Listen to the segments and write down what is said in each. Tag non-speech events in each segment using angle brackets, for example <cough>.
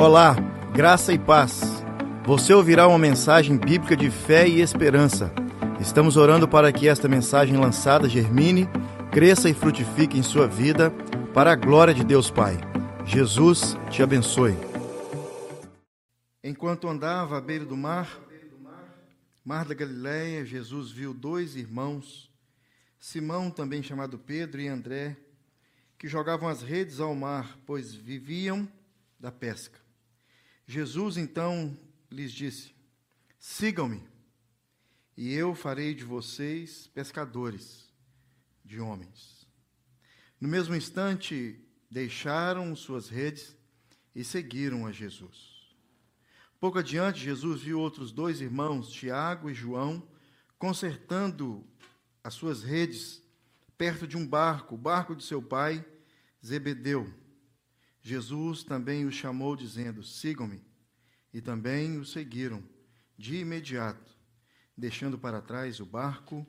Olá, graça e paz. Você ouvirá uma mensagem bíblica de fé e esperança. Estamos orando para que esta mensagem lançada germine, cresça e frutifique em sua vida, para a glória de Deus Pai. Jesus te abençoe. Enquanto andava à beira do mar, mar da Galiléia, Jesus viu dois irmãos, Simão, também chamado Pedro, e André, que jogavam as redes ao mar, pois viviam da pesca. Jesus então lhes disse: Sigam-me, e eu farei de vocês pescadores de homens. No mesmo instante, deixaram suas redes e seguiram a Jesus. Pouco adiante, Jesus viu outros dois irmãos, Tiago e João, consertando as suas redes perto de um barco, o barco de seu pai, Zebedeu. Jesus também os chamou, dizendo: Sigam-me. E também o seguiram de imediato, deixando para trás o barco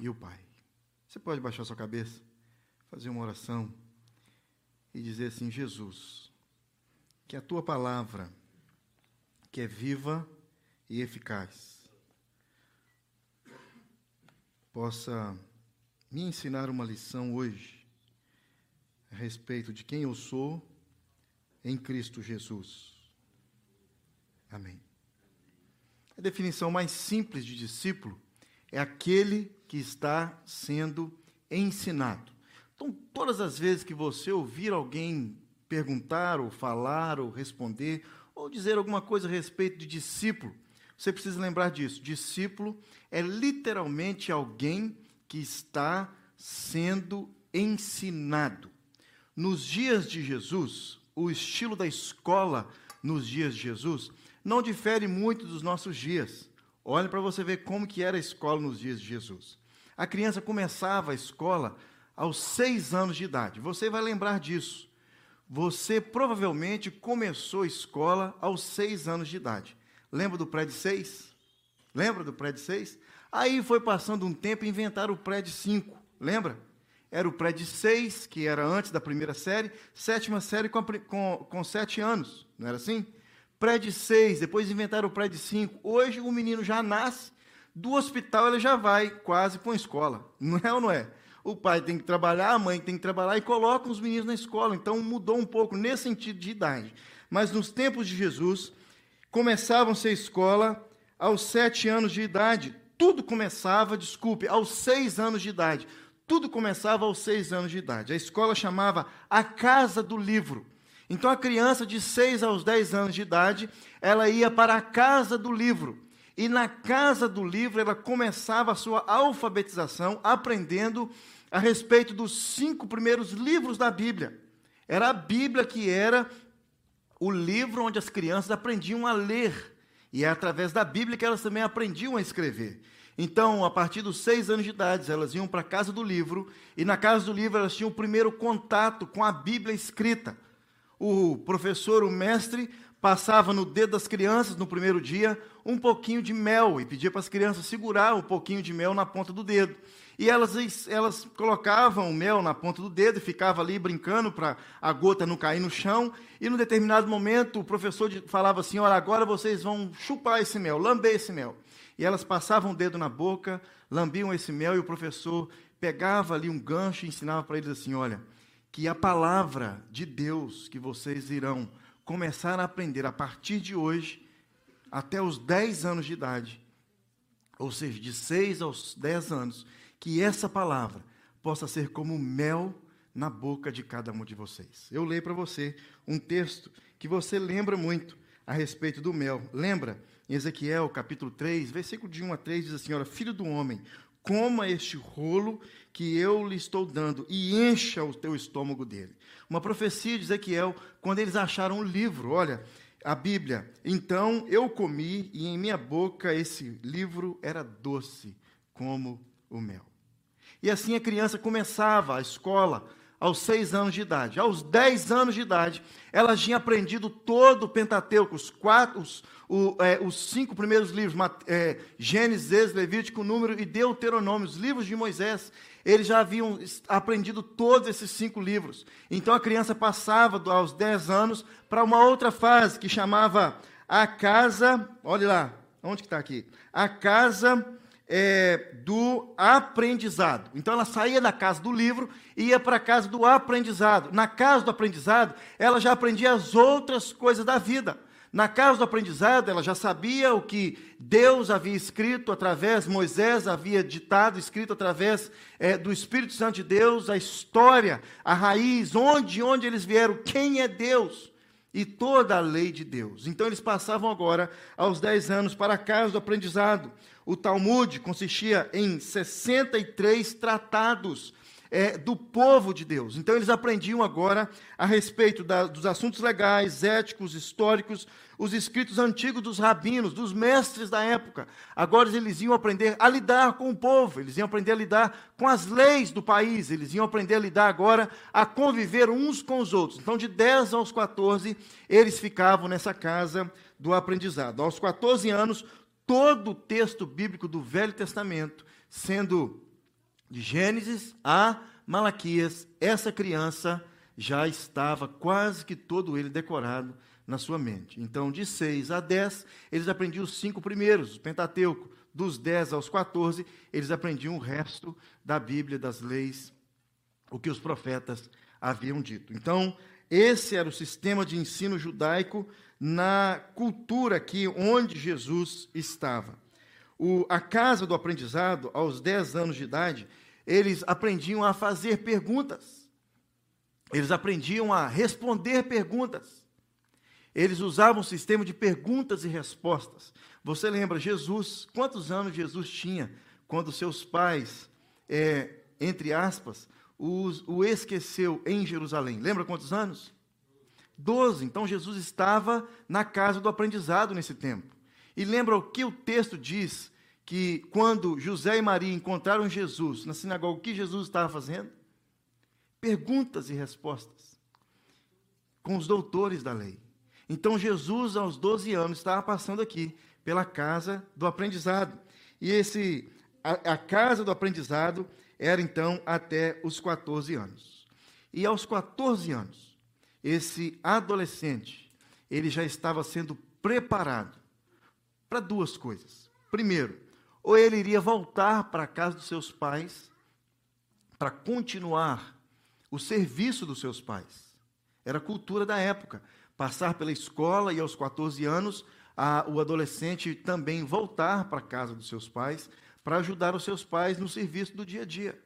e o pai. Você pode baixar sua cabeça, fazer uma oração e dizer assim: Jesus, que a tua palavra, que é viva e eficaz, possa me ensinar uma lição hoje a respeito de quem eu sou em Cristo Jesus. Amém. A definição mais simples de discípulo é aquele que está sendo ensinado. Então, todas as vezes que você ouvir alguém perguntar, ou falar, ou responder, ou dizer alguma coisa a respeito de discípulo, você precisa lembrar disso. Discípulo é literalmente alguém que está sendo ensinado. Nos dias de Jesus, o estilo da escola nos dias de Jesus não difere muito dos nossos dias. Olhe para você ver como que era a escola nos dias de Jesus. A criança começava a escola aos seis anos de idade. Você vai lembrar disso. Você provavelmente começou a escola aos seis anos de idade. Lembra do pré de seis? Lembra do pré de seis? Aí foi passando um tempo e inventaram o pré de cinco. Lembra? Era o pré de seis, que era antes da primeira série, sétima série com, com, com sete anos, não era assim? Pré de seis, depois inventaram o pré de cinco. Hoje o menino já nasce, do hospital ele já vai quase para uma escola, <laughs> não é ou não é? O pai tem que trabalhar, a mãe tem que trabalhar e coloca os meninos na escola. Então mudou um pouco nesse sentido de idade. Mas nos tempos de Jesus, começavam-se a escola aos sete anos de idade. Tudo começava, desculpe, aos seis anos de idade. Tudo começava aos seis anos de idade. A escola chamava a Casa do Livro. Então a criança de seis aos dez anos de idade, ela ia para a Casa do Livro. E na Casa do Livro ela começava a sua alfabetização, aprendendo a respeito dos cinco primeiros livros da Bíblia. Era a Bíblia que era o livro onde as crianças aprendiam a ler. E é através da Bíblia que elas também aprendiam a escrever. Então, a partir dos seis anos de idade, elas iam para a casa do livro, e na casa do livro elas tinham o primeiro contato com a Bíblia escrita. O professor, o mestre, passava no dedo das crianças no primeiro dia um pouquinho de mel e pedia para as crianças segurar um pouquinho de mel na ponta do dedo. E elas, elas colocavam o mel na ponta do dedo e ficavam ali brincando para a gota não cair no chão. E num determinado momento o professor falava assim: Olha, agora vocês vão chupar esse mel, lamber esse mel e elas passavam o dedo na boca, lambiam esse mel e o professor pegava ali um gancho e ensinava para eles assim: olha, que a palavra de Deus que vocês irão começar a aprender a partir de hoje, até os 10 anos de idade, ou seja, de 6 aos 10 anos, que essa palavra possa ser como mel na boca de cada um de vocês. Eu leio para você um texto que você lembra muito a respeito do mel. Lembra? Em Ezequiel, capítulo 3, versículo de 1 a 3, diz assim: Olha, filho do homem, coma este rolo que eu lhe estou dando e encha o teu estômago dele. Uma profecia de Ezequiel, quando eles acharam o livro, olha, a Bíblia. Então eu comi e em minha boca esse livro era doce como o mel. E assim a criança começava a escola aos seis anos de idade. Aos dez anos de idade, ela tinha aprendido todo o Pentateuco, os, quatro, os, o, é, os cinco primeiros livros, é, Gênesis, Levítico, Número e Deuteronômio, os livros de Moisés. Eles já haviam aprendido todos esses cinco livros. Então a criança passava aos dez anos para uma outra fase que chamava a casa. Olha lá, onde que está aqui? A casa é, do aprendizado. Então ela saía da casa do livro e ia para a casa do aprendizado. Na casa do aprendizado, ela já aprendia as outras coisas da vida. Na casa do aprendizado, ela já sabia o que Deus havia escrito através, Moisés havia ditado, escrito através é, do Espírito Santo de Deus, a história, a raiz, onde, onde eles vieram, quem é Deus e toda a lei de Deus. Então eles passavam agora, aos 10 anos, para a casa do aprendizado. O Talmud consistia em 63 tratados é, do povo de Deus. Então eles aprendiam agora a respeito da, dos assuntos legais, éticos, históricos, os escritos antigos dos rabinos, dos mestres da época. Agora eles iam aprender a lidar com o povo, eles iam aprender a lidar com as leis do país, eles iam aprender a lidar agora a conviver uns com os outros. Então, de 10 aos 14, eles ficavam nessa casa do aprendizado. Aos 14 anos, todo o texto bíblico do Velho Testamento, sendo de Gênesis a Malaquias, essa criança já estava quase que todo ele decorado na sua mente. Então, de 6 a 10, eles aprendiam os cinco primeiros, o Pentateuco. Dos 10 aos 14, eles aprendiam o resto da Bíblia, das leis, o que os profetas haviam dito. Então, esse era o sistema de ensino judaico na cultura aqui onde Jesus estava. O, a casa do aprendizado, aos 10 anos de idade, eles aprendiam a fazer perguntas. Eles aprendiam a responder perguntas. Eles usavam um sistema de perguntas e respostas. Você lembra, Jesus, quantos anos Jesus tinha quando seus pais, é, entre aspas, os, o esqueceu em Jerusalém? Lembra quantos anos? Doze. Então Jesus estava na casa do aprendizado nesse tempo. E lembra o que o texto diz que quando José e Maria encontraram Jesus na sinagoga, o que Jesus estava fazendo? Perguntas e respostas com os doutores da lei. Então Jesus, aos 12 anos, estava passando aqui pela casa do aprendizado. E esse a, a casa do aprendizado era então até os 14 anos. E aos 14 anos, esse adolescente, ele já estava sendo preparado para duas coisas. Primeiro, ou ele iria voltar para a casa dos seus pais para continuar o serviço dos seus pais. Era a cultura da época. Passar pela escola e aos 14 anos, a, o adolescente também voltar para a casa dos seus pais para ajudar os seus pais no serviço do dia a dia.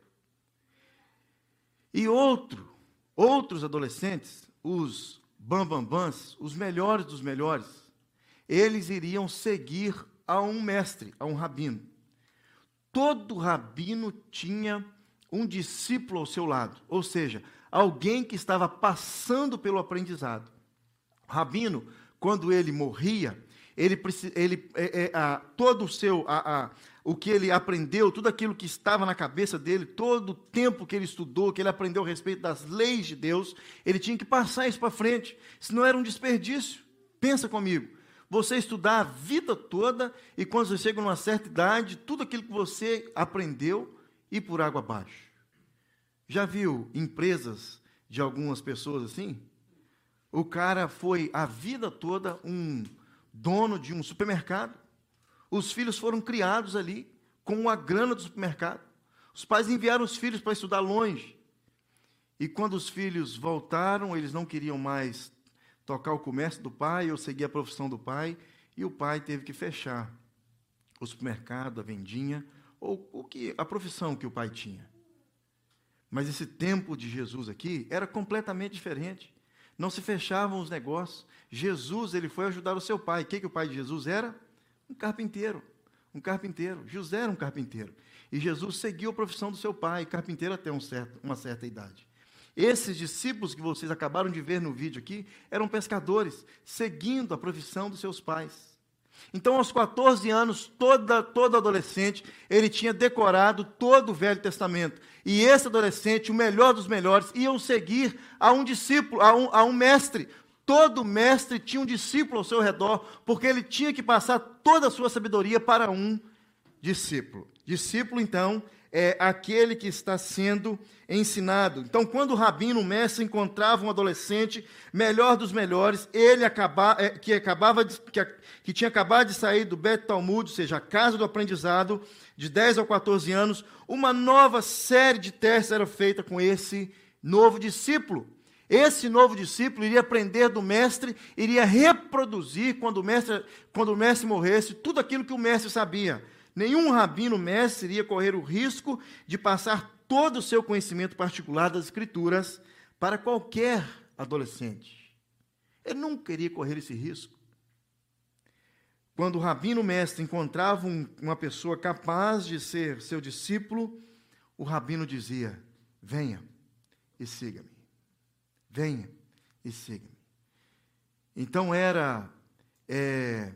E outro, outros adolescentes, os bambambãs, os melhores dos melhores, eles iriam seguir a um mestre, a um rabino. Todo rabino tinha um discípulo ao seu lado, ou seja, alguém que estava passando pelo aprendizado. O rabino, quando ele morria, ele, ele é, é, a, todo o seu, a, a, o que ele aprendeu, tudo aquilo que estava na cabeça dele, todo o tempo que ele estudou, que ele aprendeu a respeito das leis de Deus, ele tinha que passar isso para frente, senão era um desperdício. Pensa comigo você estudar a vida toda e quando você chega numa certa idade, tudo aquilo que você aprendeu ir por água abaixo. Já viu empresas de algumas pessoas assim? O cara foi a vida toda um dono de um supermercado. Os filhos foram criados ali com a grana do supermercado. Os pais enviaram os filhos para estudar longe. E quando os filhos voltaram, eles não queriam mais tocar o comércio do pai, eu segui a profissão do pai, e o pai teve que fechar o supermercado, a vendinha, ou o que a profissão que o pai tinha. Mas esse tempo de Jesus aqui era completamente diferente. Não se fechavam os negócios. Jesus, ele foi ajudar o seu pai. O que, que o pai de Jesus era? Um carpinteiro. Um carpinteiro. José era um carpinteiro. E Jesus seguiu a profissão do seu pai, carpinteiro até um certo, uma certa idade. Esses discípulos que vocês acabaram de ver no vídeo aqui eram pescadores, seguindo a profissão dos seus pais. Então, aos 14 anos, toda, todo adolescente, ele tinha decorado todo o Velho Testamento. E esse adolescente, o melhor dos melhores, iam seguir a um discípulo, a um, a um mestre. Todo mestre tinha um discípulo ao seu redor, porque ele tinha que passar toda a sua sabedoria para um discípulo. Discípulo, então, é aquele que está sendo ensinado. Então, quando o rabino, o mestre, encontrava um adolescente melhor dos melhores, ele acaba, é, que, acabava de, que, que, tinha acabado de sair do Bet Talmud, ou seja, a casa do aprendizado, de 10 a 14 anos, uma nova série de testes era feita com esse novo discípulo. Esse novo discípulo iria aprender do mestre, iria reproduzir, quando o mestre, quando o mestre morresse, tudo aquilo que o mestre sabia. Nenhum rabino mestre iria correr o risco de passar todo o seu conhecimento particular das Escrituras para qualquer adolescente. Ele não queria correr esse risco. Quando o rabino mestre encontrava um, uma pessoa capaz de ser seu discípulo, o rabino dizia: Venha e siga-me. Venha e siga-me. Então era é,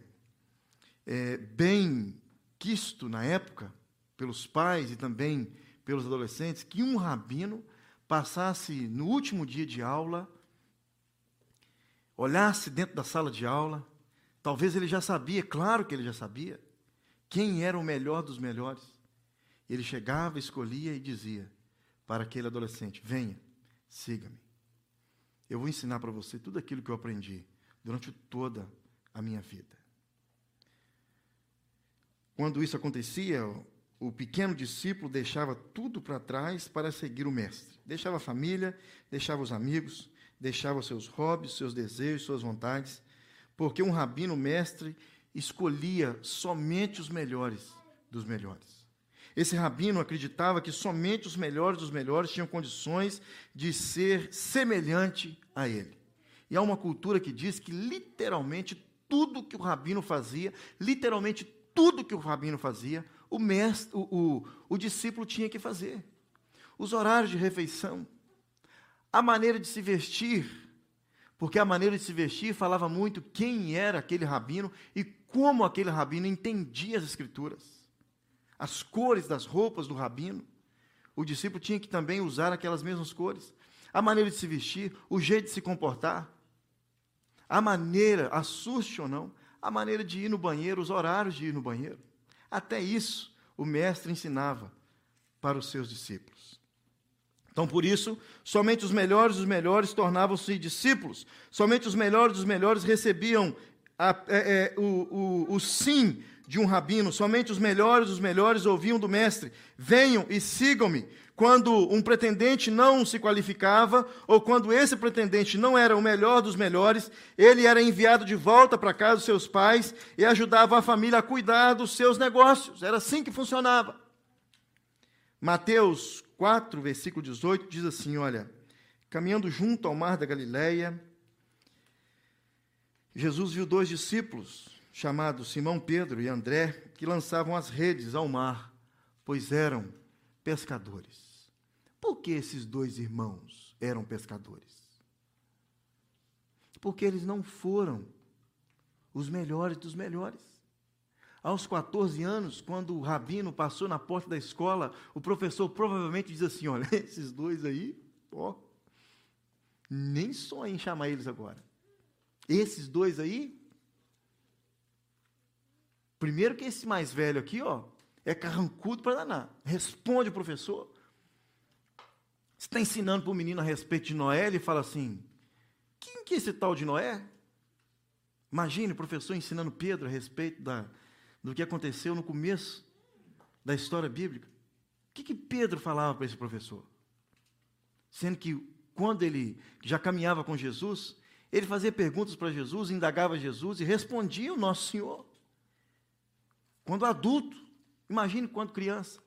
é, bem quisto na época, pelos pais e também pelos adolescentes que um rabino passasse no último dia de aula, olhasse dentro da sala de aula, talvez ele já sabia, claro que ele já sabia, quem era o melhor dos melhores. Ele chegava, escolhia e dizia para aquele adolescente: Venha, siga-me. Eu vou ensinar para você tudo aquilo que eu aprendi durante toda a minha vida. Quando isso acontecia, o pequeno discípulo deixava tudo para trás para seguir o mestre. Deixava a família, deixava os amigos, deixava seus hobbies, seus desejos, suas vontades, porque um rabino mestre escolhia somente os melhores dos melhores. Esse rabino acreditava que somente os melhores dos melhores tinham condições de ser semelhante a ele. E há uma cultura que diz que literalmente tudo que o rabino fazia, literalmente tudo que o rabino fazia, o, mestre, o, o, o discípulo tinha que fazer. Os horários de refeição, a maneira de se vestir, porque a maneira de se vestir falava muito quem era aquele rabino e como aquele rabino entendia as escrituras. As cores das roupas do rabino. O discípulo tinha que também usar aquelas mesmas cores. A maneira de se vestir, o jeito de se comportar. A maneira, assuste ou não, a maneira de ir no banheiro, os horários de ir no banheiro. Até isso o mestre ensinava para os seus discípulos. Então, por isso, somente os melhores dos melhores tornavam-se discípulos, somente os melhores dos melhores recebiam a, é, é, o, o, o sim de um rabino, somente os melhores dos melhores ouviam do mestre: venham e sigam-me. Quando um pretendente não se qualificava, ou quando esse pretendente não era o melhor dos melhores, ele era enviado de volta para casa dos seus pais e ajudava a família a cuidar dos seus negócios. Era assim que funcionava. Mateus 4, versículo 18 diz assim: Olha, caminhando junto ao mar da Galileia, Jesus viu dois discípulos, chamados Simão Pedro e André, que lançavam as redes ao mar, pois eram pescadores. Por que esses dois irmãos eram pescadores? Porque eles não foram os melhores dos melhores. Aos 14 anos, quando o rabino passou na porta da escola, o professor provavelmente diz assim: Olha, <laughs> esses dois aí, ó, nem sonhem em chamar eles agora. Esses dois aí, primeiro que esse mais velho aqui, ó, é carrancudo para danar. Responde o professor. Está ensinando para o menino a respeito de Noé, ele fala assim: quem que é esse tal de Noé? Imagine o professor ensinando Pedro a respeito da, do que aconteceu no começo da história bíblica. O que, que Pedro falava para esse professor? Sendo que quando ele já caminhava com Jesus, ele fazia perguntas para Jesus, indagava Jesus e respondia o nosso Senhor. Quando adulto, imagine quando criança.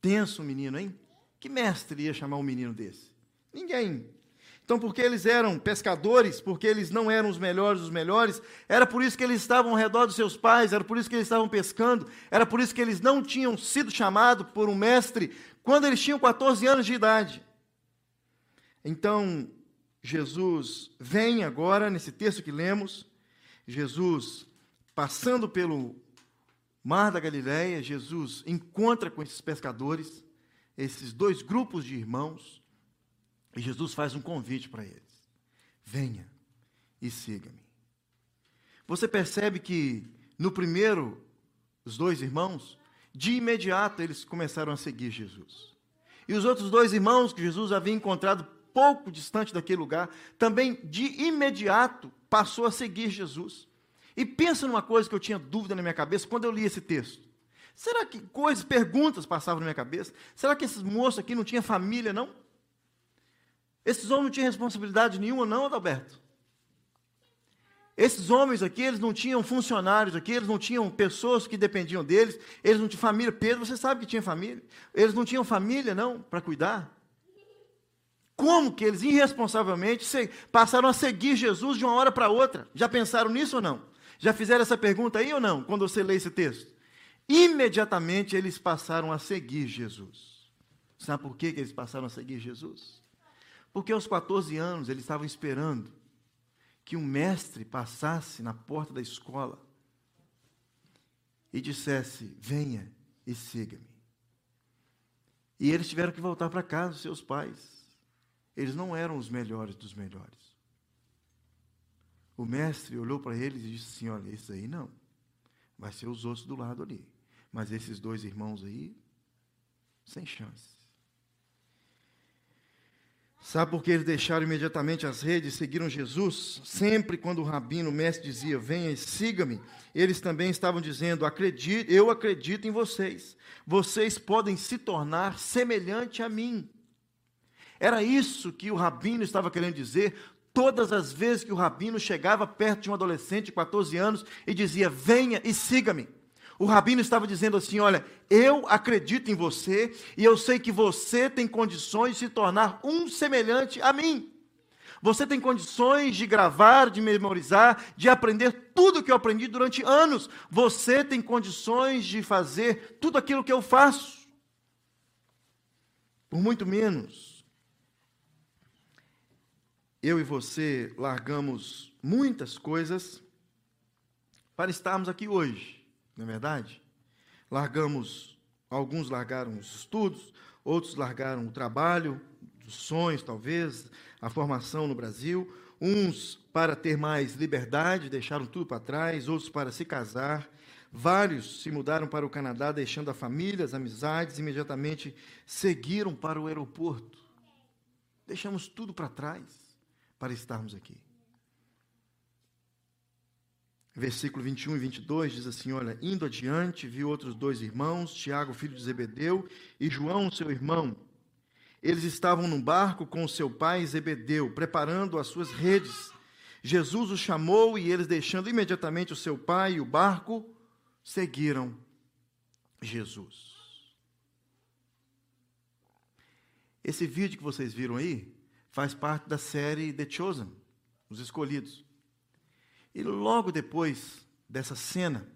Tenso o menino, hein? Que mestre ia chamar um menino desse? Ninguém. Então, porque eles eram pescadores, porque eles não eram os melhores dos melhores, era por isso que eles estavam ao redor dos seus pais, era por isso que eles estavam pescando, era por isso que eles não tinham sido chamados por um mestre quando eles tinham 14 anos de idade. Então, Jesus vem agora, nesse texto que lemos, Jesus passando pelo Mar da Galileia, Jesus encontra com esses pescadores, esses dois grupos de irmãos, e Jesus faz um convite para eles: venha e siga-me. Você percebe que no primeiro, os dois irmãos, de imediato eles começaram a seguir Jesus. E os outros dois irmãos que Jesus havia encontrado pouco distante daquele lugar, também de imediato passou a seguir Jesus. E pensa numa coisa que eu tinha dúvida na minha cabeça quando eu li esse texto. Será que coisas, perguntas passavam na minha cabeça? Será que esses moços aqui não tinham família, não? Esses homens não tinham responsabilidade nenhuma, não, Adalberto? Esses homens aqui, eles não tinham funcionários aqui, eles não tinham pessoas que dependiam deles, eles não tinham família. Pedro, você sabe que tinha família. Eles não tinham família, não, para cuidar. Como que eles irresponsavelmente passaram a seguir Jesus de uma hora para outra? Já pensaram nisso ou não? Já fizeram essa pergunta aí ou não, quando você lê esse texto? Imediatamente eles passaram a seguir Jesus. Sabe por que, que eles passaram a seguir Jesus? Porque aos 14 anos eles estavam esperando que um mestre passasse na porta da escola e dissesse: Venha e siga-me. E eles tiveram que voltar para casa, seus pais. Eles não eram os melhores dos melhores. O mestre olhou para eles e disse assim: Olha, esse aí não. Vai ser os outros do lado ali. Mas esses dois irmãos aí, sem chance. Sabe por que eles deixaram imediatamente as redes e seguiram Jesus? Sempre quando o rabino, o mestre, dizia: Venha e siga-me, eles também estavam dizendo: Acredite, Eu acredito em vocês. Vocês podem se tornar semelhante a mim. Era isso que o rabino estava querendo dizer todas as vezes que o rabino chegava perto de um adolescente de 14 anos e dizia: Venha e siga-me. O rabino estava dizendo assim: Olha, eu acredito em você e eu sei que você tem condições de se tornar um semelhante a mim. Você tem condições de gravar, de memorizar, de aprender tudo que eu aprendi durante anos. Você tem condições de fazer tudo aquilo que eu faço. Por muito menos eu e você largamos muitas coisas para estarmos aqui hoje, não é verdade? Largamos, alguns largaram os estudos, outros largaram o trabalho, os sonhos talvez, a formação no Brasil, uns para ter mais liberdade, deixaram tudo para trás, outros para se casar. Vários se mudaram para o Canadá, deixando a família, as amizades, imediatamente seguiram para o aeroporto. Deixamos tudo para trás para estarmos aqui. Versículo 21 e 22 diz assim: Olha, indo adiante, viu outros dois irmãos, Tiago, filho de Zebedeu, e João, seu irmão. Eles estavam no barco com seu pai Zebedeu, preparando as suas redes. Jesus os chamou e eles, deixando imediatamente o seu pai e o barco, seguiram Jesus. Esse vídeo que vocês viram aí faz parte da série The Chosen, Os Escolhidos. E logo depois dessa cena,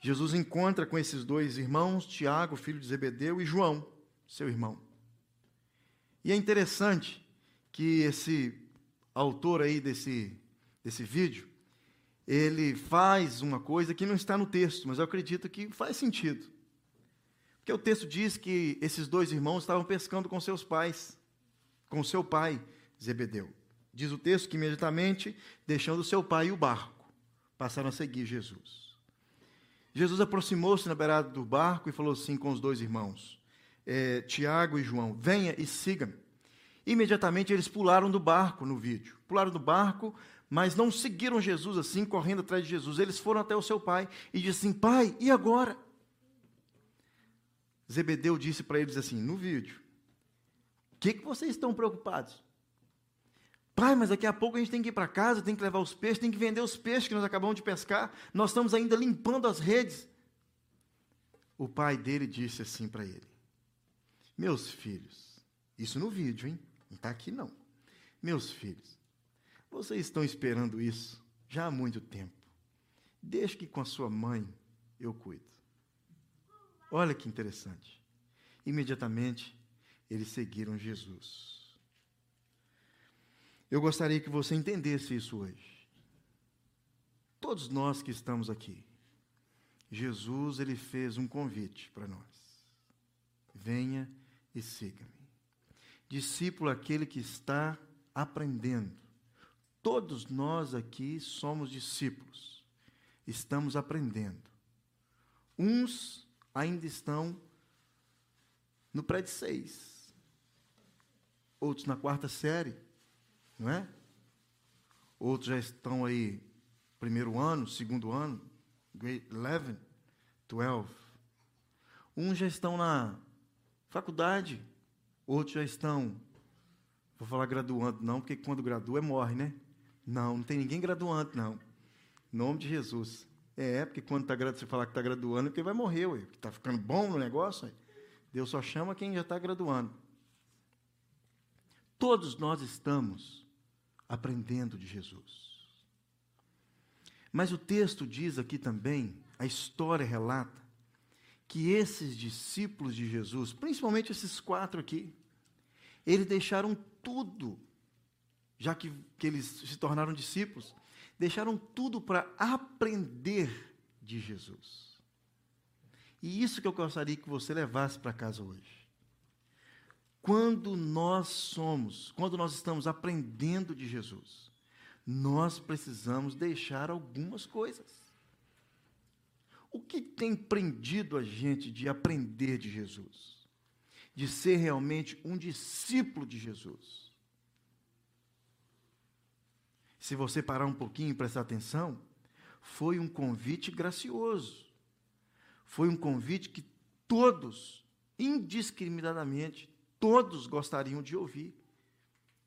Jesus encontra com esses dois irmãos, Tiago, filho de Zebedeu, e João, seu irmão. E é interessante que esse autor aí desse, desse vídeo, ele faz uma coisa que não está no texto, mas eu acredito que faz sentido. Porque o texto diz que esses dois irmãos estavam pescando com seus pais com seu pai, Zebedeu. Diz o texto que imediatamente, deixando seu pai e o barco, passaram a seguir Jesus. Jesus aproximou-se na beirada do barco e falou assim com os dois irmãos, é, Tiago e João: Venha e siga-me. Imediatamente eles pularam do barco no vídeo. Pularam do barco, mas não seguiram Jesus assim, correndo atrás de Jesus. Eles foram até o seu pai e disseram assim: Pai, e agora? Zebedeu disse para eles assim, no vídeo: que, que vocês estão preocupados? Pai, mas daqui a pouco a gente tem que ir para casa, tem que levar os peixes, tem que vender os peixes que nós acabamos de pescar, nós estamos ainda limpando as redes. O pai dele disse assim para ele: Meus filhos, isso no vídeo, hein? Não está aqui não. Meus filhos, vocês estão esperando isso já há muito tempo. Deixe que com a sua mãe eu cuido. Olha que interessante. Imediatamente eles seguiram Jesus. Eu gostaria que você entendesse isso hoje. todos nós que estamos aqui, Jesus ele fez um convite para nós. Venha e siga-me. Discípulo aquele que está aprendendo. Todos nós aqui somos discípulos. Estamos aprendendo. Uns ainda estão no prédio 6. Outros na quarta série, não é? Outros já estão aí primeiro ano, segundo ano, grade 11, 12. Uns já estão na faculdade, outros já estão, vou falar graduando não, porque quando gradua é morre, né? Não, não tem ninguém graduando não. Em nome de Jesus. É, porque quando tá, você falar que está graduando, é porque vai morrer, ué, que está ficando bom no negócio. Ué. Deus só chama quem já está graduando. Todos nós estamos aprendendo de Jesus. Mas o texto diz aqui também, a história relata, que esses discípulos de Jesus, principalmente esses quatro aqui, eles deixaram tudo, já que, que eles se tornaram discípulos, deixaram tudo para aprender de Jesus. E isso que eu gostaria que você levasse para casa hoje. Quando nós somos, quando nós estamos aprendendo de Jesus, nós precisamos deixar algumas coisas. O que tem prendido a gente de aprender de Jesus? De ser realmente um discípulo de Jesus? se você parar um pouquinho e prestar atenção, foi um convite gracioso. Foi um convite que todos, indiscriminadamente, todos gostariam de ouvir.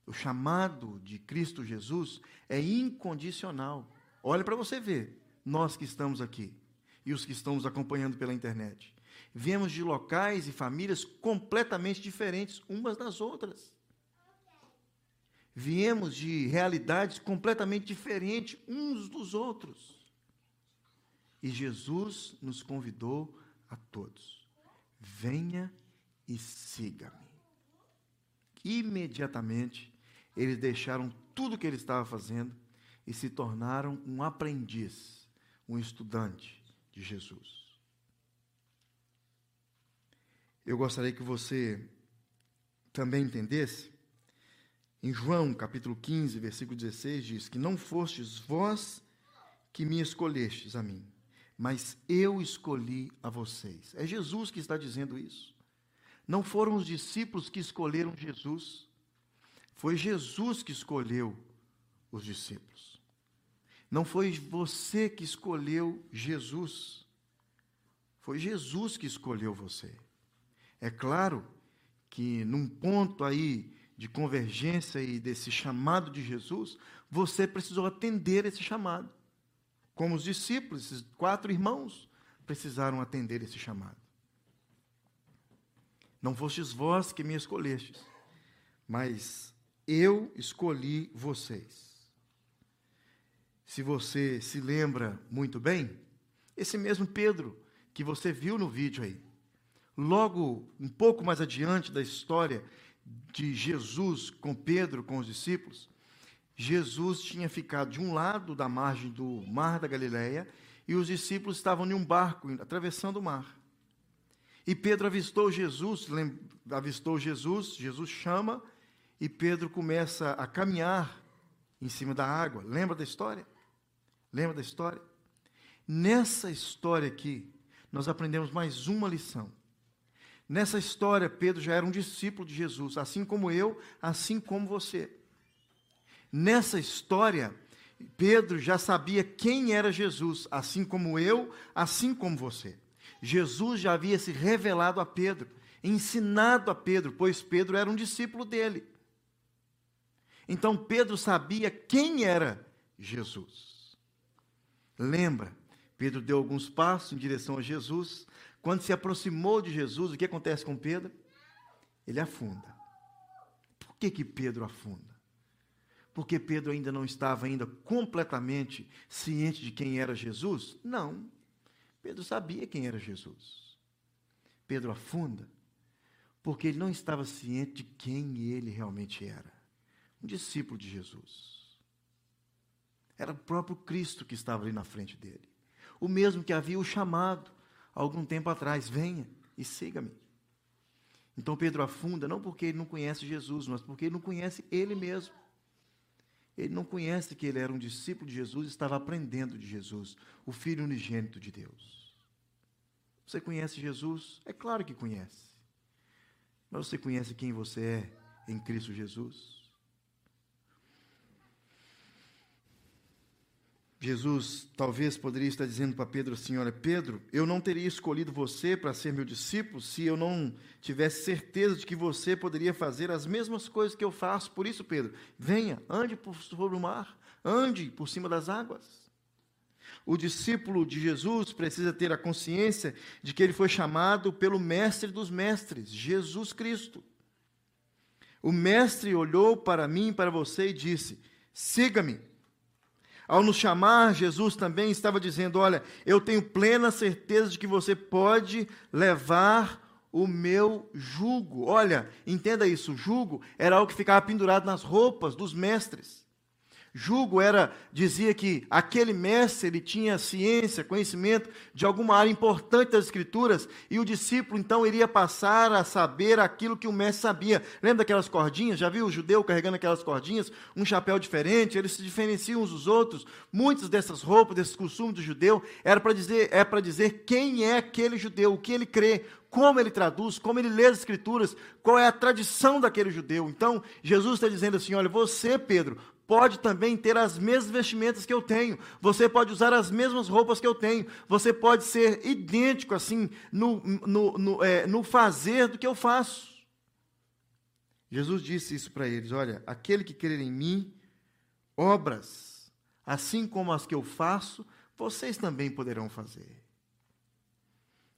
O chamado de Cristo Jesus é incondicional. Olha para você ver, nós que estamos aqui e os que estão nos acompanhando pela internet. Viemos de locais e famílias completamente diferentes umas das outras viemos de realidades completamente diferentes uns dos outros. E Jesus nos convidou a todos: venha e siga-me. Imediatamente, eles deixaram tudo o que ele estava fazendo e se tornaram um aprendiz, um estudante de Jesus. Eu gostaria que você também entendesse em João, capítulo 15, versículo 16, diz que não fostes vós que me escolhestes a mim, mas eu escolhi a vocês. É Jesus que está dizendo isso. Não foram os discípulos que escolheram Jesus, foi Jesus que escolheu os discípulos. Não foi você que escolheu Jesus, foi Jesus que escolheu você. É claro que num ponto aí de convergência e desse chamado de Jesus, você precisou atender esse chamado. Como os discípulos, esses quatro irmãos, precisaram atender esse chamado. Não fostes vós que me escolhestes, mas eu escolhi vocês. Se você se lembra muito bem, esse mesmo Pedro que você viu no vídeo aí, logo um pouco mais adiante da história de Jesus com Pedro, com os discípulos, Jesus tinha ficado de um lado da margem do mar da Galileia e os discípulos estavam em um barco atravessando o mar. E Pedro avistou Jesus, avistou Jesus, Jesus chama e Pedro começa a caminhar em cima da água. Lembra da história? Lembra da história? Nessa história aqui, nós aprendemos mais uma lição. Nessa história, Pedro já era um discípulo de Jesus, assim como eu, assim como você. Nessa história, Pedro já sabia quem era Jesus, assim como eu, assim como você. Jesus já havia se revelado a Pedro, ensinado a Pedro, pois Pedro era um discípulo dele. Então Pedro sabia quem era Jesus. Lembra, Pedro deu alguns passos em direção a Jesus, quando se aproximou de Jesus, o que acontece com Pedro? Ele afunda. Por que, que Pedro afunda? Porque Pedro ainda não estava ainda completamente ciente de quem era Jesus? Não. Pedro sabia quem era Jesus. Pedro afunda porque ele não estava ciente de quem ele realmente era. Um discípulo de Jesus. Era o próprio Cristo que estava ali na frente dele. O mesmo que havia o chamado algum tempo atrás: venha e siga-me. Então Pedro afunda, não porque ele não conhece Jesus, mas porque ele não conhece ele mesmo. Ele não conhece que ele era um discípulo de Jesus, estava aprendendo de Jesus, o Filho unigênito de Deus. Você conhece Jesus? É claro que conhece. Mas você conhece quem você é em Cristo Jesus? Jesus talvez poderia estar dizendo para Pedro assim: Olha, Pedro, eu não teria escolhido você para ser meu discípulo se eu não tivesse certeza de que você poderia fazer as mesmas coisas que eu faço. Por isso, Pedro, venha, ande por sobre o mar, ande por cima das águas. O discípulo de Jesus precisa ter a consciência de que ele foi chamado pelo Mestre dos Mestres, Jesus Cristo. O Mestre olhou para mim e para você e disse: Siga-me. Ao nos chamar, Jesus também estava dizendo: Olha, eu tenho plena certeza de que você pode levar o meu jugo. Olha, entenda isso: jugo era algo que ficava pendurado nas roupas dos mestres. Jugo era dizia que aquele mestre ele tinha ciência, conhecimento de alguma área importante das escrituras e o discípulo então iria passar a saber aquilo que o mestre sabia. Lembra daquelas cordinhas? Já viu o judeu carregando aquelas cordinhas, um chapéu diferente, eles se diferenciam uns dos outros. Muitas dessas roupas, desses costumes do judeu, era para dizer, é para dizer quem é aquele judeu, o que ele crê, como ele traduz, como ele lê as escrituras, qual é a tradição daquele judeu. Então, Jesus está dizendo assim: olha, você, Pedro, pode também ter as mesmas vestimentas que eu tenho, você pode usar as mesmas roupas que eu tenho, você pode ser idêntico assim no, no, no, é, no fazer do que eu faço. Jesus disse isso para eles: olha, aquele que crer em mim, obras, assim como as que eu faço, vocês também poderão fazer.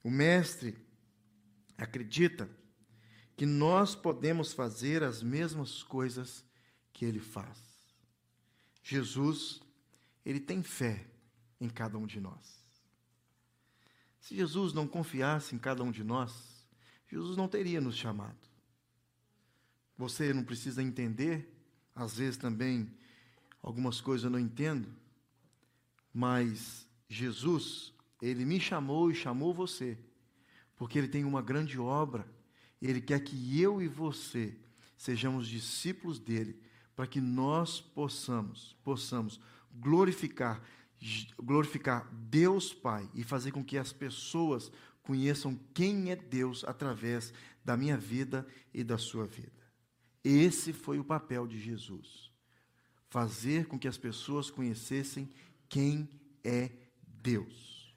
O Mestre acredita que nós podemos fazer as mesmas coisas que ele faz. Jesus, ele tem fé em cada um de nós. Se Jesus não confiasse em cada um de nós, Jesus não teria nos chamado. Você não precisa entender, às vezes também algumas coisas eu não entendo, mas Jesus, ele me chamou e chamou você, porque ele tem uma grande obra, ele quer que eu e você sejamos discípulos dele, para que nós possamos, possamos glorificar, glorificar Deus Pai e fazer com que as pessoas conheçam quem é Deus através da minha vida e da sua vida. Esse foi o papel de Jesus. Fazer com que as pessoas conhecessem quem é Deus.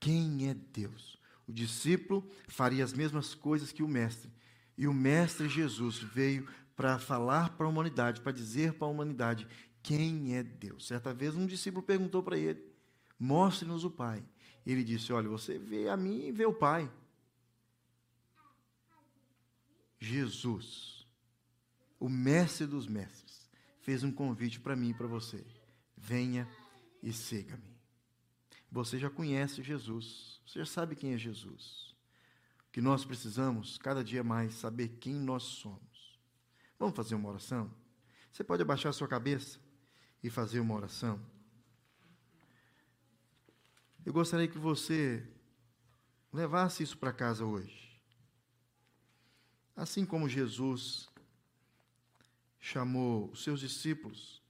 Quem é Deus? O discípulo faria as mesmas coisas que o mestre. E o mestre Jesus veio para falar para a humanidade, para dizer para a humanidade quem é Deus. Certa vez um discípulo perguntou para ele: Mostre-nos o Pai. Ele disse: Olha, você vê a mim e vê o Pai. Jesus, o mestre dos mestres, fez um convite para mim e para você. Venha e siga-me. Você já conhece Jesus, você já sabe quem é Jesus. O que nós precisamos, cada dia mais, saber quem nós somos. Vamos fazer uma oração? Você pode abaixar a sua cabeça e fazer uma oração? Eu gostaria que você levasse isso para casa hoje. Assim como Jesus chamou os seus discípulos,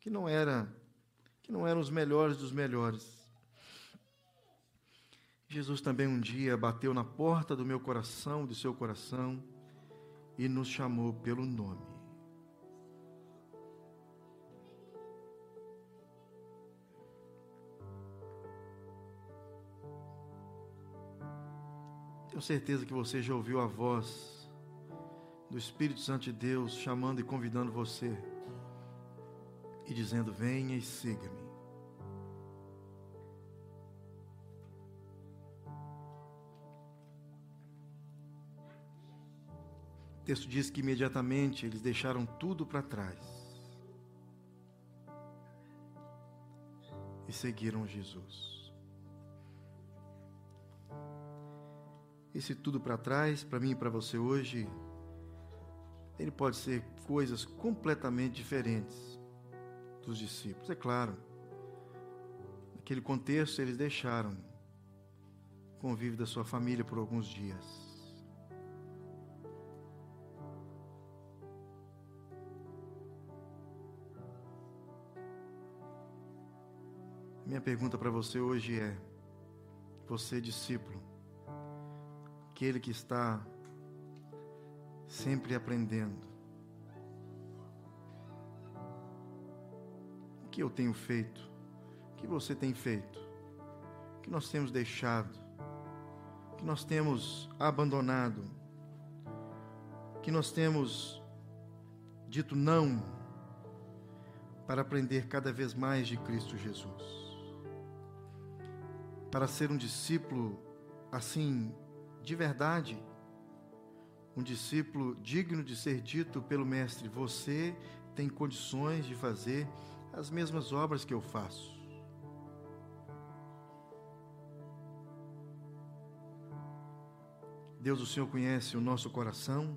que não era que não eram os melhores dos melhores. Jesus também um dia bateu na porta do meu coração, do seu coração, e nos chamou pelo nome. Tenho certeza que você já ouviu a voz do Espírito Santo de Deus chamando e convidando você e dizendo: Venha e siga-me. O texto diz que imediatamente eles deixaram tudo para trás e seguiram Jesus. Esse tudo para trás, para mim e para você hoje, ele pode ser coisas completamente diferentes dos discípulos. É claro, naquele contexto eles deixaram o convívio da sua família por alguns dias. Minha pergunta para você hoje é: você, discípulo, aquele que está sempre aprendendo, o que eu tenho feito? O que você tem feito? O que nós temos deixado? O que nós temos abandonado? O que nós temos dito não para aprender cada vez mais de Cristo Jesus? Para ser um discípulo assim, de verdade, um discípulo digno de ser dito pelo Mestre: Você tem condições de fazer as mesmas obras que eu faço. Deus, o Senhor conhece o nosso coração,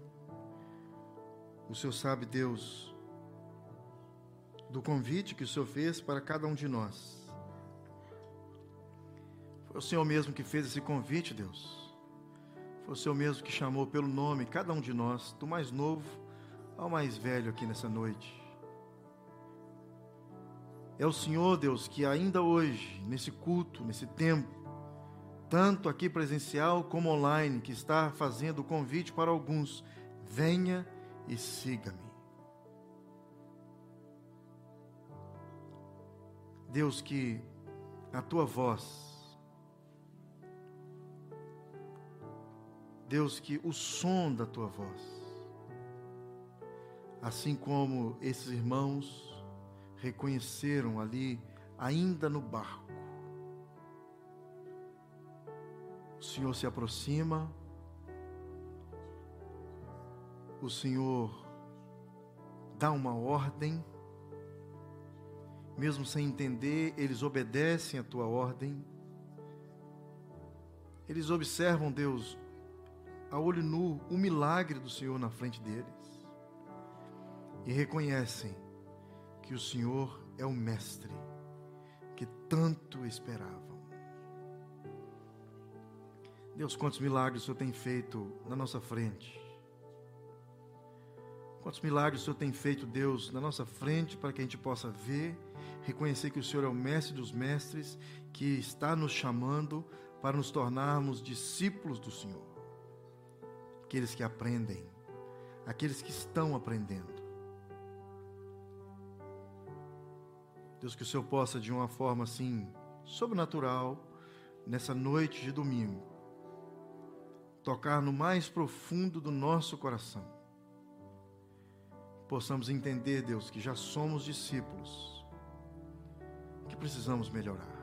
o Senhor sabe, Deus, do convite que o Senhor fez para cada um de nós. Foi o Senhor mesmo que fez esse convite, Deus. Foi o Senhor mesmo que chamou pelo nome cada um de nós, do mais novo ao mais velho aqui nessa noite. É o Senhor, Deus, que ainda hoje, nesse culto, nesse tempo, tanto aqui presencial como online, que está fazendo o convite para alguns: venha e siga-me. Deus, que a tua voz Deus, que o som da tua voz, assim como esses irmãos reconheceram ali, ainda no barco, o Senhor se aproxima, o Senhor dá uma ordem, mesmo sem entender, eles obedecem a tua ordem. Eles observam, Deus, a olho nu o milagre do Senhor na frente deles e reconhecem que o Senhor é o Mestre que tanto esperavam. Deus, quantos milagres o Senhor tem feito na nossa frente. Quantos milagres o Senhor tem feito, Deus, na nossa frente, para que a gente possa ver, reconhecer que o Senhor é o Mestre dos Mestres, que está nos chamando para nos tornarmos discípulos do Senhor aqueles que aprendem, aqueles que estão aprendendo. Deus, que o Senhor possa, de uma forma assim, sobrenatural, nessa noite de domingo, tocar no mais profundo do nosso coração. Possamos entender, Deus, que já somos discípulos, que precisamos melhorar.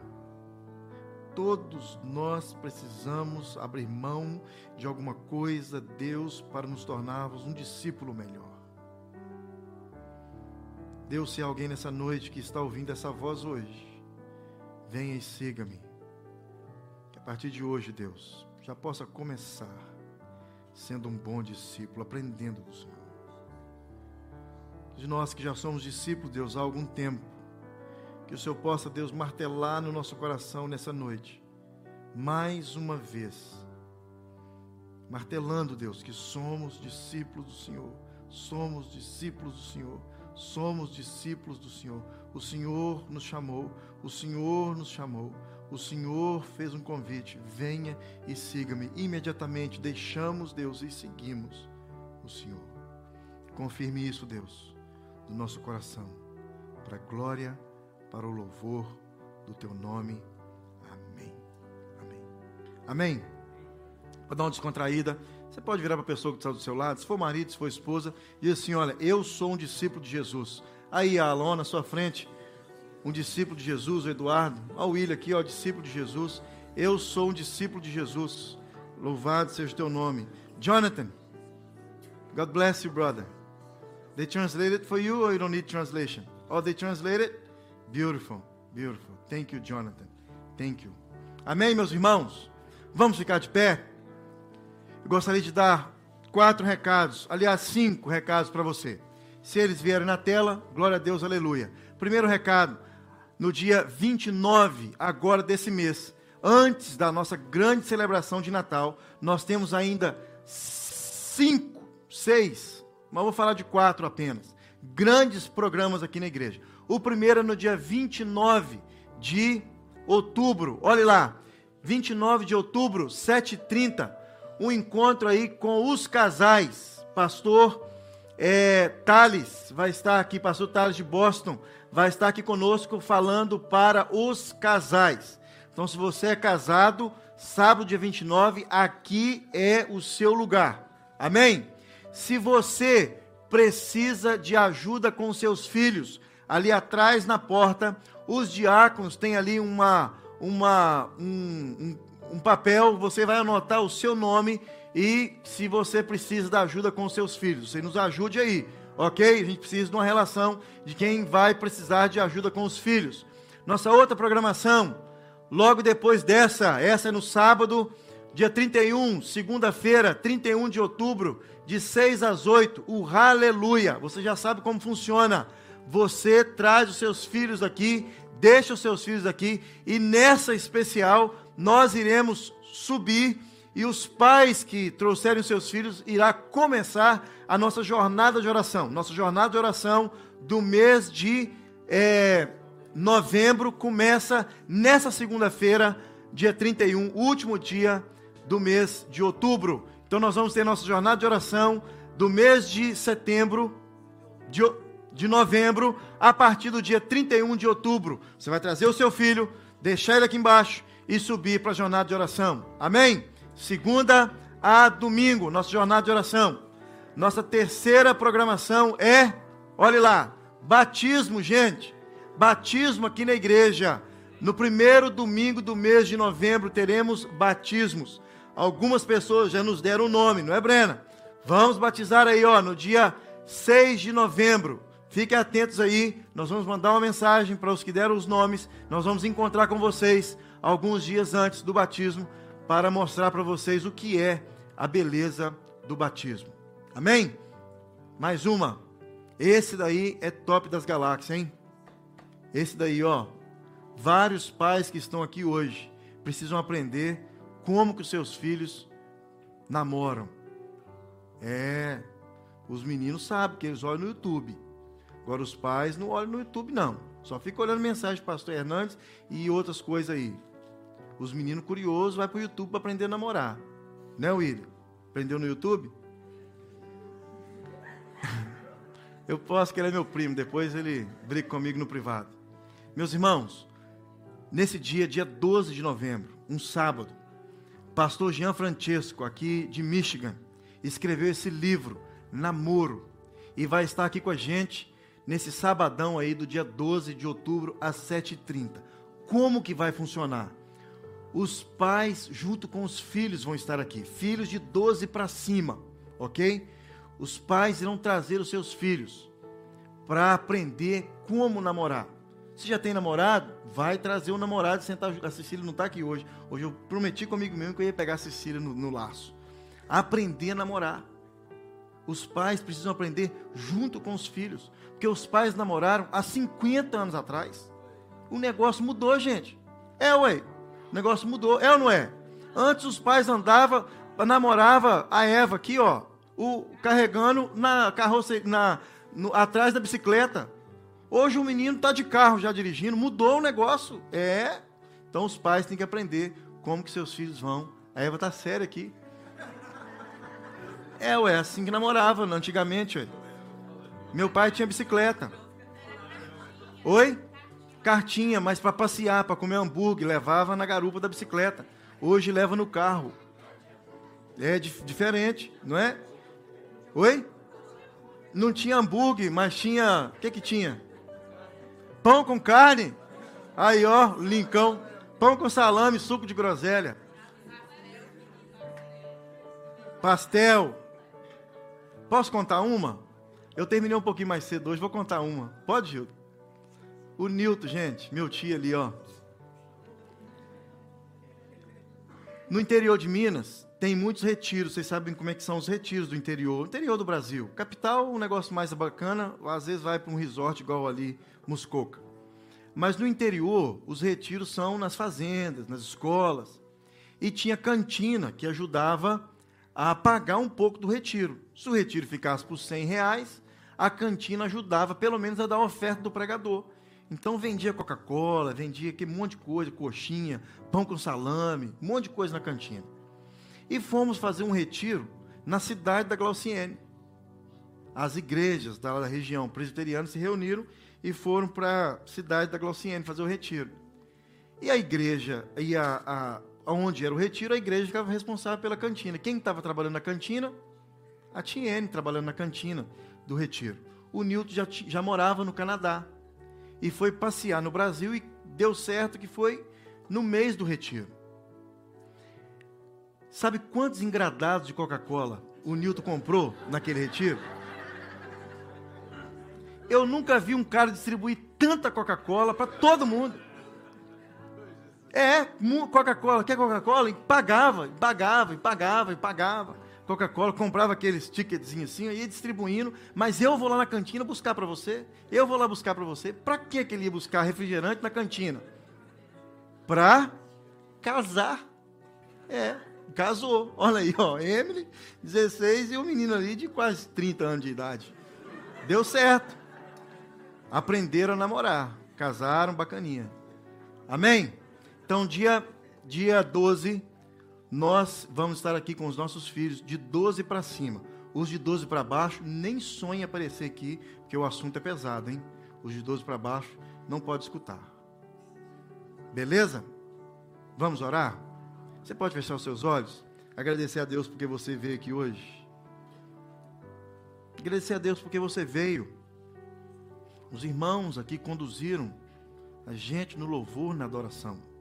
Todos nós precisamos abrir mão de alguma coisa, Deus, para nos tornarmos um discípulo melhor. Deus, se há alguém nessa noite que está ouvindo essa voz hoje, venha e siga-me. Que a partir de hoje, Deus, já possa começar sendo um bom discípulo, aprendendo do Senhor. De nós que já somos discípulos, Deus, há algum tempo, que o Senhor possa, Deus, martelar no nosso coração nessa noite, mais uma vez, martelando, Deus, que somos discípulos do Senhor, somos discípulos do Senhor, somos discípulos do Senhor. O Senhor nos chamou, o Senhor nos chamou, o Senhor fez um convite: venha e siga-me. Imediatamente deixamos Deus e seguimos o Senhor. Confirme isso, Deus, do nosso coração, para a glória para o louvor do teu nome. Amém. Amém. Amém. Vou dar uma descontraída. Você pode virar para a pessoa que está do seu lado, se for marido, se for esposa, e assim: Olha, eu sou um discípulo de Jesus. Aí, a Alon na sua frente, um discípulo de Jesus, o Eduardo. Olha o William aqui, ó, discípulo de Jesus. Eu sou um discípulo de Jesus. Louvado seja o teu nome. Jonathan, God bless you, brother. They translated for you or you don't need translation? Or they translated? Beautiful, beautiful. Thank you, Jonathan. Thank you. Amém, meus irmãos? Vamos ficar de pé? Eu gostaria de dar quatro recados, aliás, cinco recados para você. Se eles vierem na tela, glória a Deus, aleluia. Primeiro recado, no dia 29, agora desse mês, antes da nossa grande celebração de Natal, nós temos ainda cinco, seis, mas vou falar de quatro apenas, grandes programas aqui na igreja. O primeiro é no dia 29 de outubro, olhe lá, 29 de outubro, 7h30, um encontro aí com os casais. Pastor é, Thales vai estar aqui, pastor Thales de Boston, vai estar aqui conosco falando para os casais. Então, se você é casado, sábado, dia 29, aqui é o seu lugar. Amém? Se você precisa de ajuda com seus filhos, ali atrás na porta, os diáconos têm ali uma, uma, um, um, um papel, você vai anotar o seu nome e se você precisa da ajuda com seus filhos, você nos ajude aí, ok? A gente precisa de uma relação de quem vai precisar de ajuda com os filhos. Nossa outra programação, logo depois dessa, essa é no sábado, dia 31, segunda-feira, 31 de outubro, de 6 às 8, o Aleluia. Você já sabe como funciona. Você traz os seus filhos aqui, deixa os seus filhos aqui, e nessa especial nós iremos subir e os pais que trouxerem os seus filhos irá começar a nossa jornada de oração. Nossa jornada de oração do mês de é, novembro começa nessa segunda-feira, dia 31, último dia do mês de outubro. Então nós vamos ter nossa jornada de oração do mês de setembro, de, de novembro, a partir do dia 31 de outubro. Você vai trazer o seu filho, deixar ele aqui embaixo e subir para a jornada de oração. Amém? Segunda a domingo, nossa jornada de oração. Nossa terceira programação é, olhe lá, batismo, gente. Batismo aqui na igreja. No primeiro domingo do mês de novembro teremos batismos. Algumas pessoas já nos deram o nome, não é, Brena? Vamos batizar aí, ó, no dia 6 de novembro. Fiquem atentos aí, nós vamos mandar uma mensagem para os que deram os nomes. Nós vamos encontrar com vocês alguns dias antes do batismo para mostrar para vocês o que é a beleza do batismo. Amém? Mais uma. Esse daí é top das galáxias, hein? Esse daí, ó. Vários pais que estão aqui hoje precisam aprender como que os seus filhos namoram. É, os meninos sabem que eles olham no YouTube. Agora os pais não olham no YouTube não. Só fica olhando mensagem do pastor Hernandes e outras coisas aí. Os meninos curiosos vai para o YouTube para aprender a namorar. Né, William? Aprendeu no YouTube? <laughs> Eu posso que ele é meu primo, depois ele briga comigo no privado. Meus irmãos, nesse dia, dia 12 de novembro, um sábado, pastor Jean Francesco, aqui de Michigan, escreveu esse livro, Namoro, e vai estar aqui com a gente nesse sabadão aí do dia 12 de outubro às 7h30. Como que vai funcionar? os pais, junto com os filhos, vão estar aqui. Filhos de 12 para cima, ok? Os pais irão trazer os seus filhos para aprender como namorar. Se já tem namorado, vai trazer o namorado e sentar. A Cecília não está aqui hoje. Hoje eu prometi comigo mesmo que eu ia pegar a Cecília no, no laço. Aprender a namorar. Os pais precisam aprender junto com os filhos. Porque os pais namoraram há 50 anos atrás. O negócio mudou, gente. É, ué. O negócio mudou, é ou não é? Antes os pais andavam, namorava a Eva aqui, ó, o, carregando na carroceria, na, no, atrás da bicicleta. Hoje o menino está de carro já dirigindo, mudou o negócio. É. Então os pais têm que aprender como que seus filhos vão. A Eva está séria aqui. É, ué, assim que namorava antigamente, ué. Meu pai tinha bicicleta. Oi? cartinha, mas para passear, para comer hambúrguer, levava na garupa da bicicleta. Hoje leva no carro. É dif diferente, não é? Oi? Não tinha hambúrguer, mas tinha. O que que tinha? Pão com carne. Aí, ó, lincão. Pão com salame, suco de groselha. Pastel. Posso contar uma? Eu terminei um pouquinho mais cedo hoje, vou contar uma. Pode, Gildo? O Nilton, gente, meu tio ali, ó. No interior de Minas, tem muitos retiros. Vocês sabem como é que são os retiros do interior. Interior do Brasil. Capital, um negócio mais bacana, às vezes vai para um resort igual ali, Muscoca. Mas no interior, os retiros são nas fazendas, nas escolas. E tinha cantina que ajudava a pagar um pouco do retiro. Se o retiro ficasse por 100 reais, a cantina ajudava pelo menos a dar oferta do pregador. Então vendia Coca-Cola, vendia aquele monte de coisa, coxinha, pão com salame, um monte de coisa na cantina. E fomos fazer um retiro na cidade da Glauciene. As igrejas da região presbiteriana se reuniram e foram para a cidade da Glauciene fazer o retiro. E a igreja, e a, a, onde era o retiro, a igreja ficava responsável pela cantina. Quem estava trabalhando na cantina? A Tiene trabalhando na cantina do retiro. O Newton já, já morava no Canadá e foi passear no Brasil e deu certo que foi no mês do retiro. Sabe quantos engradados de Coca-Cola o Newton comprou naquele retiro? Eu nunca vi um cara distribuir tanta Coca-Cola para todo mundo. É, Coca-Cola, quer Coca-Cola? E pagava, pagava, e pagava, e pagava. Coca-Cola, comprava aqueles ticketzinhos assim, ia distribuindo, mas eu vou lá na cantina buscar para você. Eu vou lá buscar para você. Para que ele ia buscar refrigerante na cantina? Para casar. É, casou. Olha aí, ó, Emily, 16 e o um menino ali de quase 30 anos de idade. Deu certo aprenderam a namorar, casaram, bacaninha. Amém? Então, dia, dia 12, nós vamos estar aqui com os nossos filhos de 12 para cima. Os de 12 para baixo nem sonhem aparecer aqui, porque o assunto é pesado, hein? Os de 12 para baixo não pode escutar. Beleza? Vamos orar? Você pode fechar os seus olhos? Agradecer a Deus porque você veio aqui hoje. Agradecer a Deus porque você veio. Os irmãos aqui conduziram a gente no louvor, na adoração.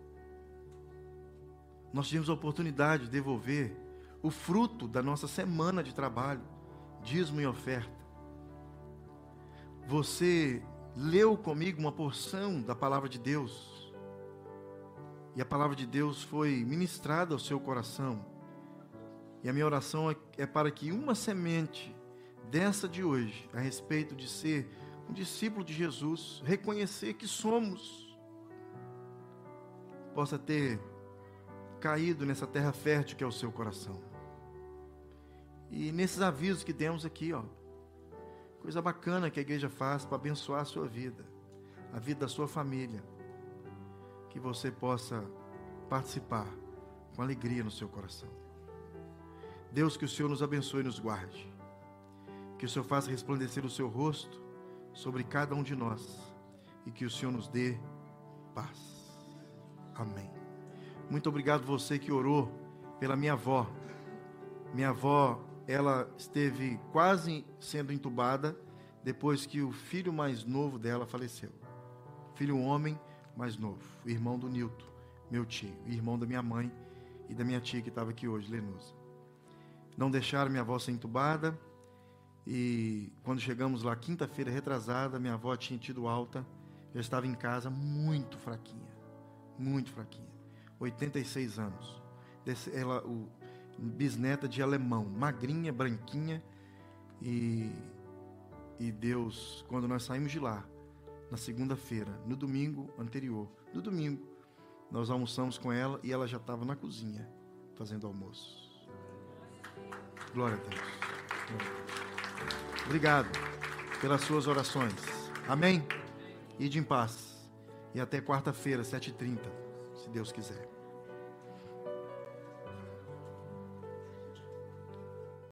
Nós tivemos a oportunidade de devolver o fruto da nossa semana de trabalho, dízimo e oferta. Você leu comigo uma porção da palavra de Deus. E a palavra de Deus foi ministrada ao seu coração. E a minha oração é, é para que uma semente dessa de hoje, a respeito de ser um discípulo de Jesus, reconhecer que somos, possa ter caído nessa terra fértil que é o seu coração. E nesses avisos que temos aqui, ó, coisa bacana que a igreja faz para abençoar a sua vida, a vida da sua família, que você possa participar com alegria no seu coração. Deus, que o Senhor nos abençoe e nos guarde. Que o Senhor faça resplandecer o seu rosto sobre cada um de nós e que o Senhor nos dê paz. Amém. Muito obrigado você que orou pela minha avó. Minha avó, ela esteve quase sendo entubada depois que o filho mais novo dela faleceu. Filho homem mais novo, irmão do Nilton, meu tio, irmão da minha mãe e da minha tia que estava aqui hoje, Lenusa. Não deixaram minha avó ser entubada e quando chegamos lá, quinta-feira retrasada, minha avó tinha tido alta, já estava em casa muito fraquinha, muito fraquinha. 86 anos. Ela, o, bisneta de alemão, magrinha, branquinha. E, e Deus, quando nós saímos de lá, na segunda-feira, no domingo anterior, no domingo, nós almoçamos com ela e ela já estava na cozinha fazendo almoço. Glória a Deus. Obrigado pelas suas orações. Amém? Ide em paz. E até quarta-feira, 7h30, se Deus quiser.